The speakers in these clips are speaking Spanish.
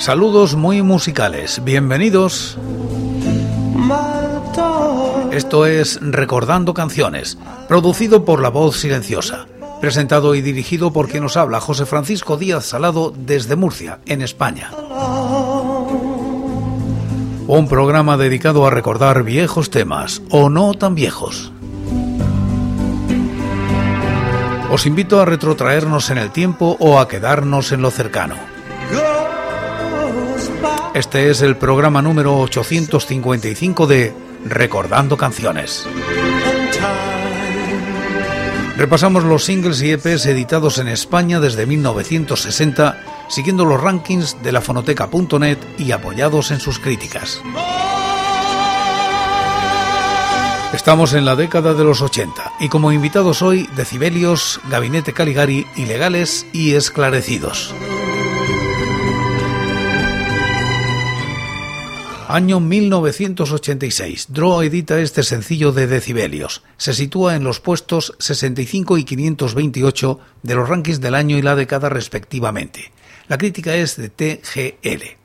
Saludos muy musicales, bienvenidos. Esto es Recordando Canciones, producido por La Voz Silenciosa, presentado y dirigido por quien nos habla José Francisco Díaz Salado desde Murcia, en España. Un programa dedicado a recordar viejos temas o no tan viejos. Os invito a retrotraernos en el tiempo o a quedarnos en lo cercano. Este es el programa número 855 de Recordando Canciones. Repasamos los singles y EPs editados en España desde 1960, siguiendo los rankings de la fonoteca.net y apoyados en sus críticas. Estamos en la década de los 80 y como invitados hoy Decibelios, Gabinete Caligari, Ilegales y Esclarecidos. Año 1986. Draw edita este sencillo de decibelios. Se sitúa en los puestos 65 y 528 de los rankings del año y la década respectivamente. La crítica es de TGL.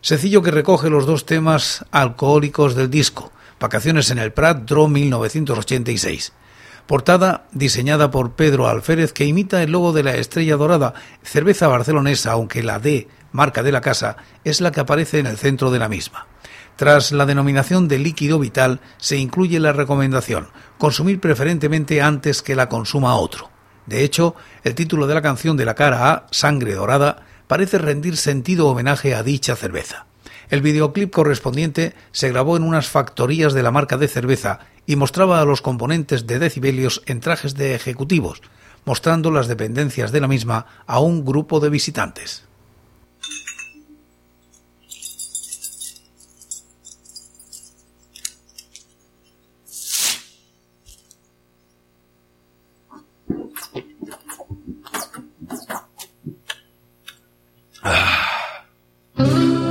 Sencillo que recoge los dos temas alcohólicos del disco. Vacaciones en el Prat, Draw 1986. Portada diseñada por Pedro Alférez que imita el logo de la estrella dorada, cerveza barcelonesa, aunque la D, marca de la casa, es la que aparece en el centro de la misma. Tras la denominación de líquido vital se incluye la recomendación consumir preferentemente antes que la consuma otro. De hecho, el título de la canción de la cara A, Sangre Dorada, parece rendir sentido homenaje a dicha cerveza. El videoclip correspondiente se grabó en unas factorías de la marca de cerveza y mostraba a los componentes de decibelios en trajes de ejecutivos, mostrando las dependencias de la misma a un grupo de visitantes. oh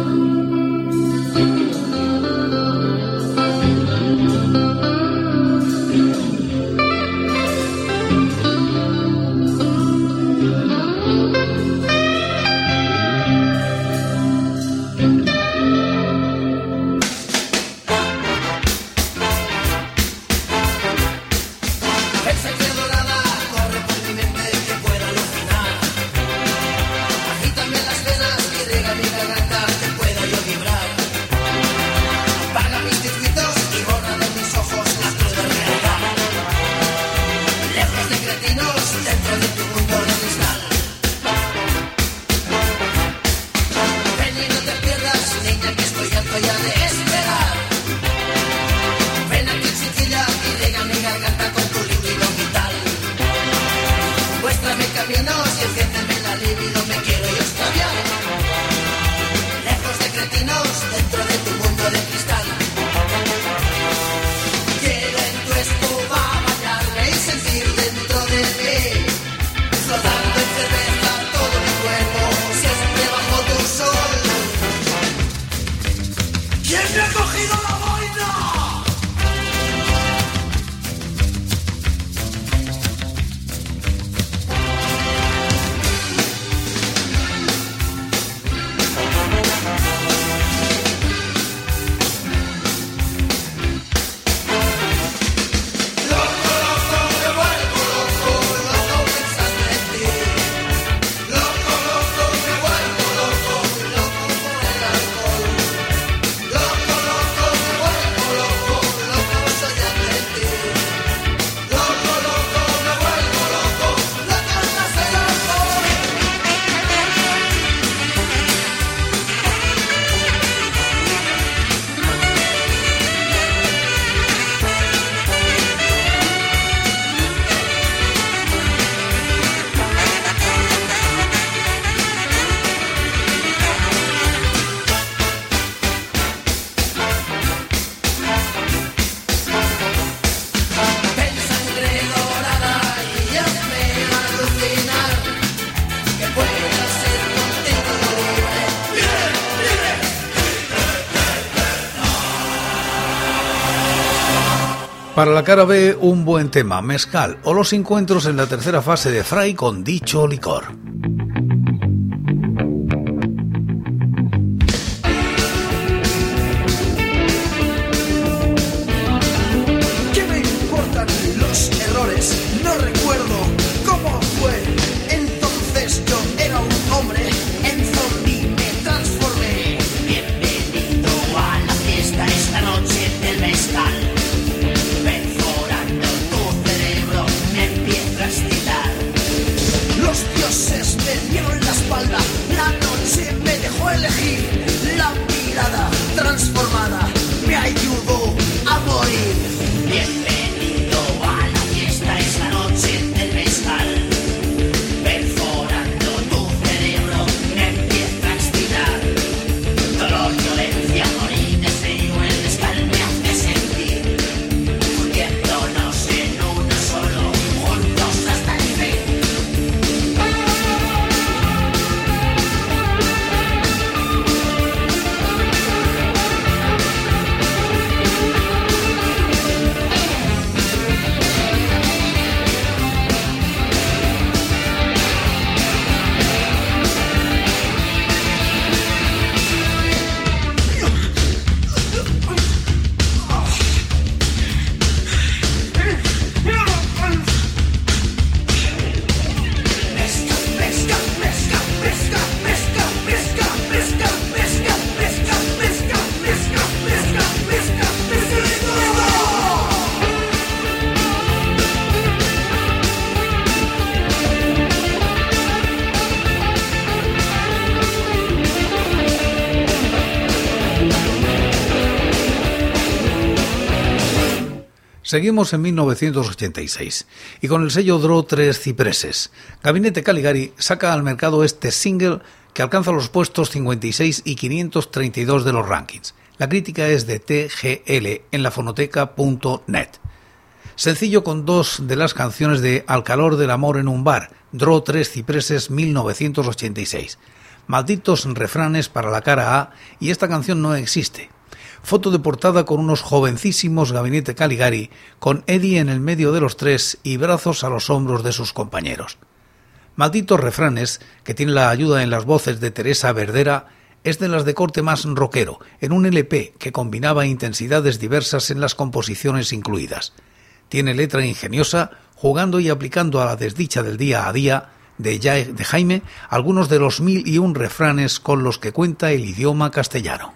Para la cara B, un buen tema, mezcal o los encuentros en la tercera fase de Fry con dicho licor. Seguimos en 1986 y con el sello Draw 3 Cipreses, Gabinete Caligari saca al mercado este single que alcanza los puestos 56 y 532 de los rankings. La crítica es de TGL en la fonoteca.net. Sencillo con dos de las canciones de Al calor del amor en un bar, Draw 3 Cipreses 1986. Malditos refranes para la cara A y esta canción no existe. Foto de portada con unos jovencísimos Gabinete Caligari, con Eddie en el medio de los tres y brazos a los hombros de sus compañeros. Malditos refranes, que tiene la ayuda en las voces de Teresa Verdera, es de las de corte más rockero, en un LP que combinaba intensidades diversas en las composiciones incluidas. Tiene letra ingeniosa, jugando y aplicando a la desdicha del día a día de, Ja- de Jaime algunos de los mil y un refranes con los que cuenta el idioma castellano.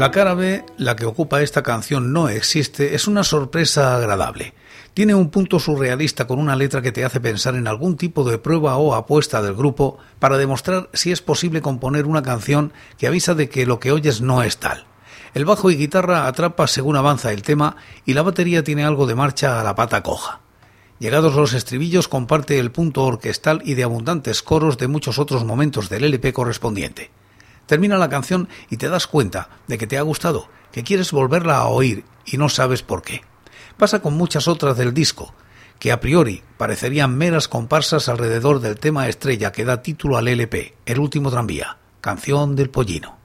La cara B, la que ocupa esta canción No existe, es una sorpresa agradable. Tiene un punto surrealista con una letra que te hace pensar en algún tipo de prueba o apuesta del grupo para demostrar si es posible componer una canción que avisa de que lo que oyes no es tal. El bajo y guitarra atrapa según avanza el tema y la batería tiene algo de marcha a la pata coja. Llegados los estribillos comparte el punto orquestal y de abundantes coros de muchos otros momentos del LP correspondiente. Termina la canción y te das cuenta de que te ha gustado, que quieres volverla a oír y no sabes por qué. Pasa con muchas otras del disco, que a priori parecerían meras comparsas alrededor del tema estrella que da título al LP, El último tranvía, canción del pollino.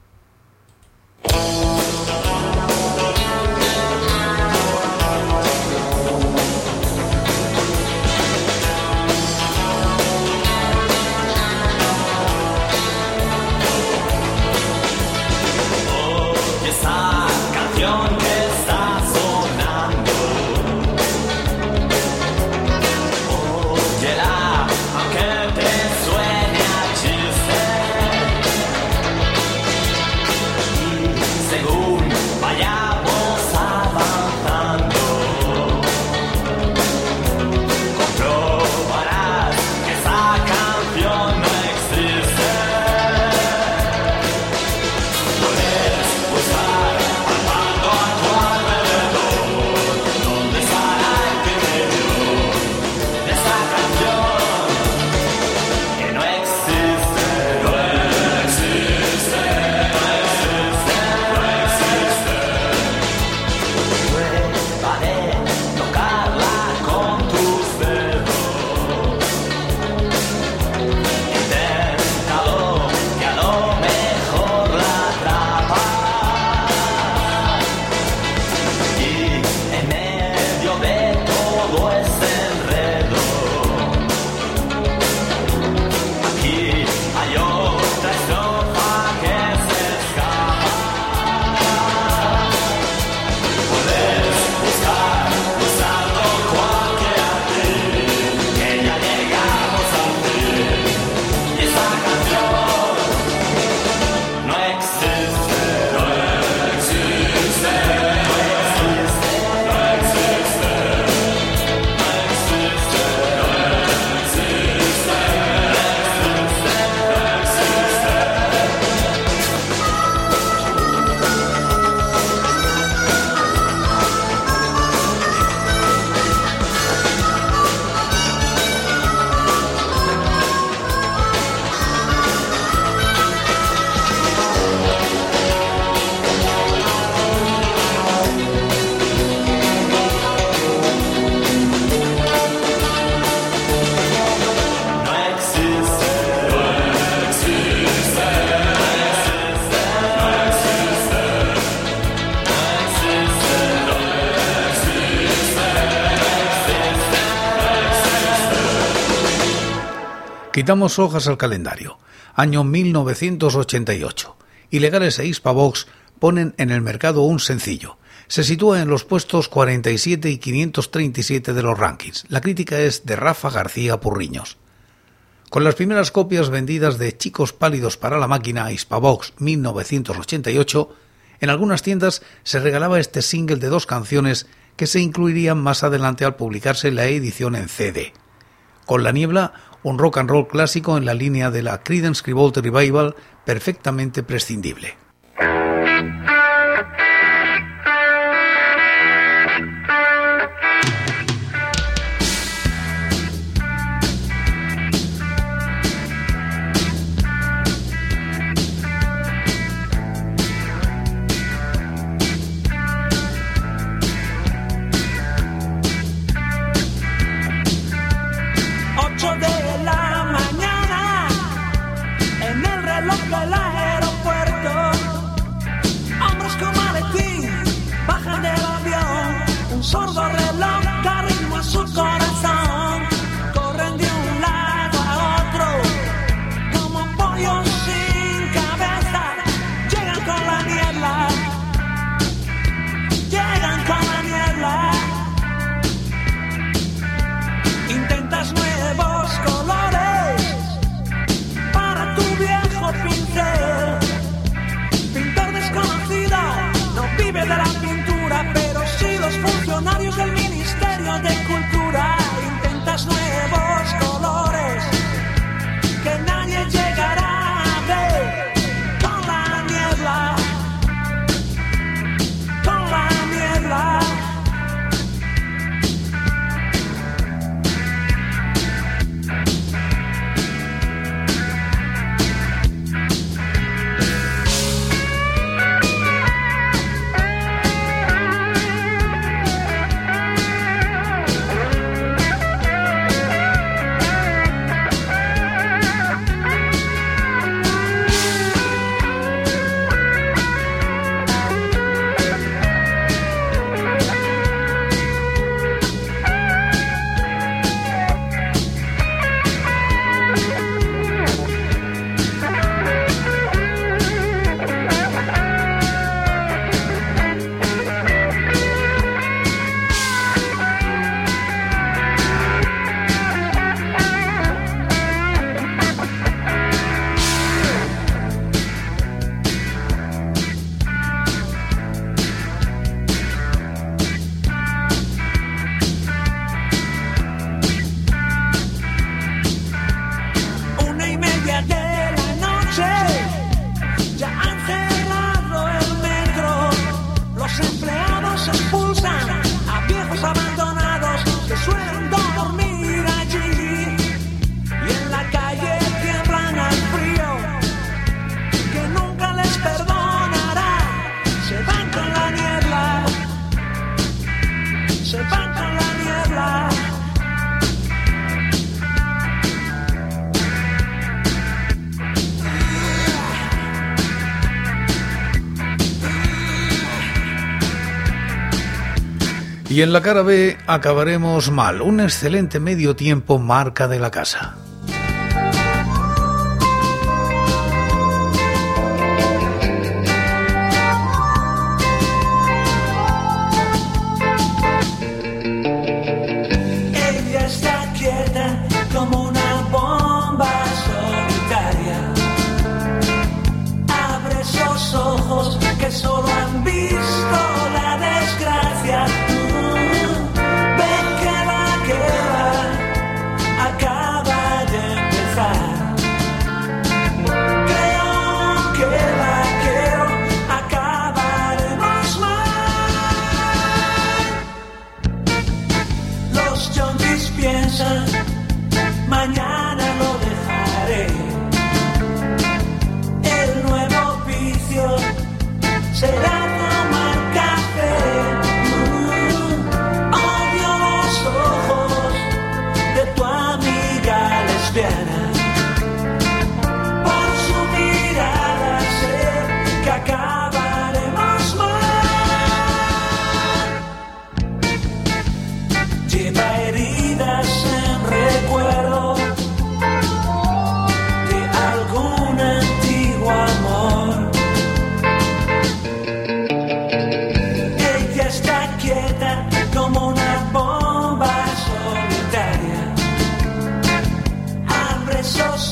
Quitamos hojas al calendario. Año 1988. Ilegales e Hispavox ponen en el mercado un sencillo. Se sitúa en los puestos 47 y 537 de los rankings. La crítica es de Rafa García Purriños. Con las primeras copias vendidas de Chicos Pálidos para la Máquina Hispavox 1988, en algunas tiendas se regalaba este single de dos canciones que se incluirían más adelante al publicarse la edición en CD. Con la niebla, un rock and roll clásico en la línea de la Creedence Clearwater Revival perfectamente prescindible. funcionarios del Ministerio de Cultura. Intentas no Y en la cara B acabaremos mal. Un excelente medio tiempo marca de la casa.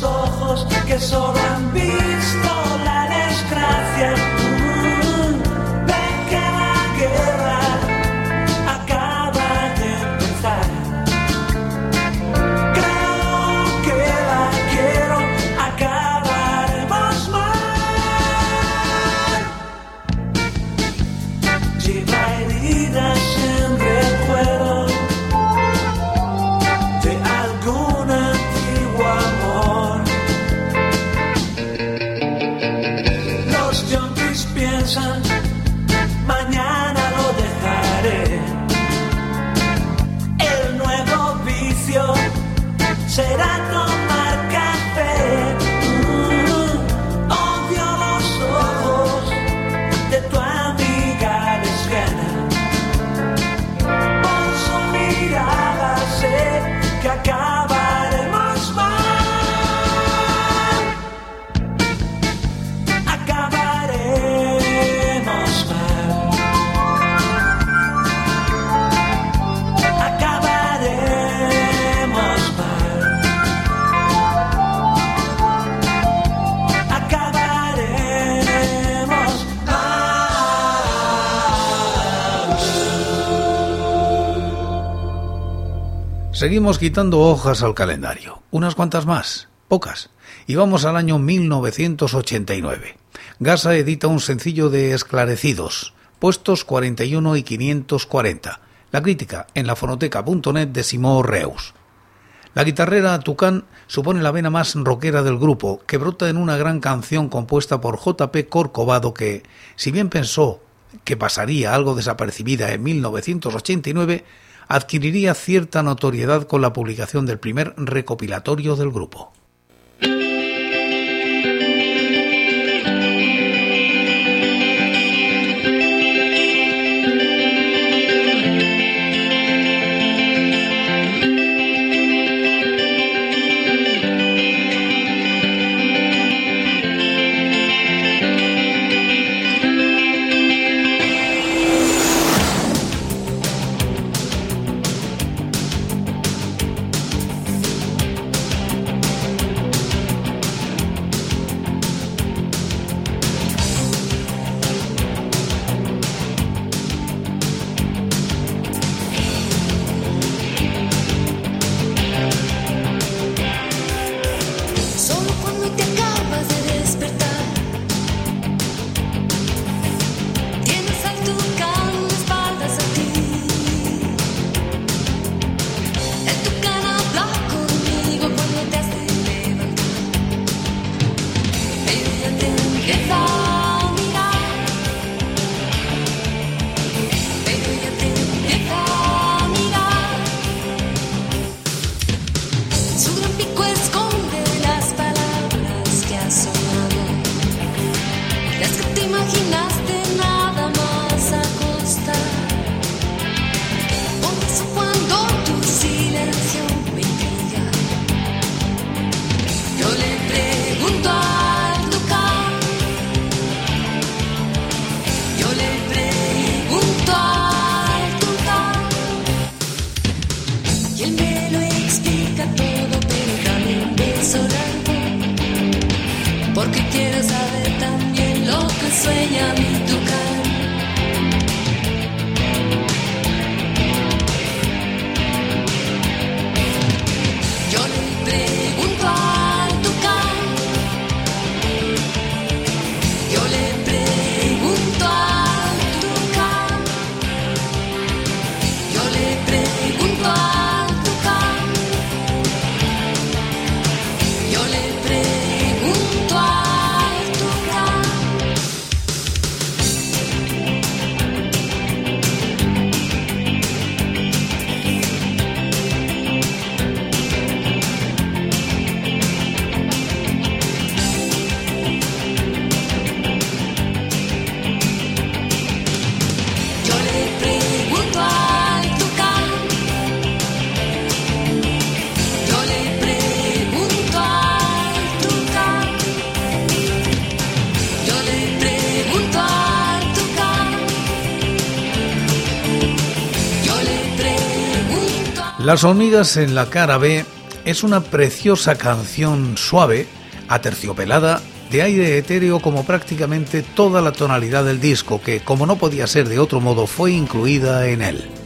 ojos que han visto Seguimos quitando hojas al calendario, unas cuantas más, pocas, y vamos al año 1989. Gasa edita un sencillo de Esclarecidos, puestos 41 y 540. La crítica en la fonoteca.net de Simón Reus. La guitarrera Tucán supone la vena más rockera del grupo, que brota en una gran canción compuesta por JP Corcovado que, si bien pensó que pasaría algo desapercibida en 1989, adquiriría cierta notoriedad con la publicación del primer recopilatorio del grupo. Las hormigas en la cara B es una preciosa canción suave, aterciopelada, de aire etéreo como prácticamente toda la tonalidad del disco, que como no podía ser de otro modo fue incluida en él.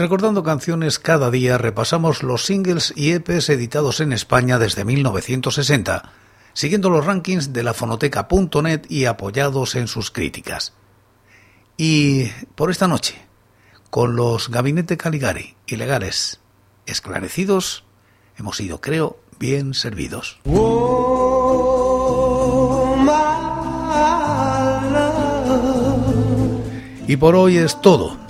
Recordando Canciones cada día repasamos los singles y EPs editados en España desde 1960, siguiendo los rankings de la fonoteca.net y apoyados en sus críticas. Y por esta noche, con los Gabinete Caligari y esclarecidos, hemos sido, creo, bien servidos. Y por hoy es todo.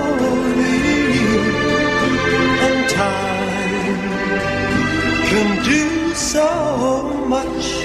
so much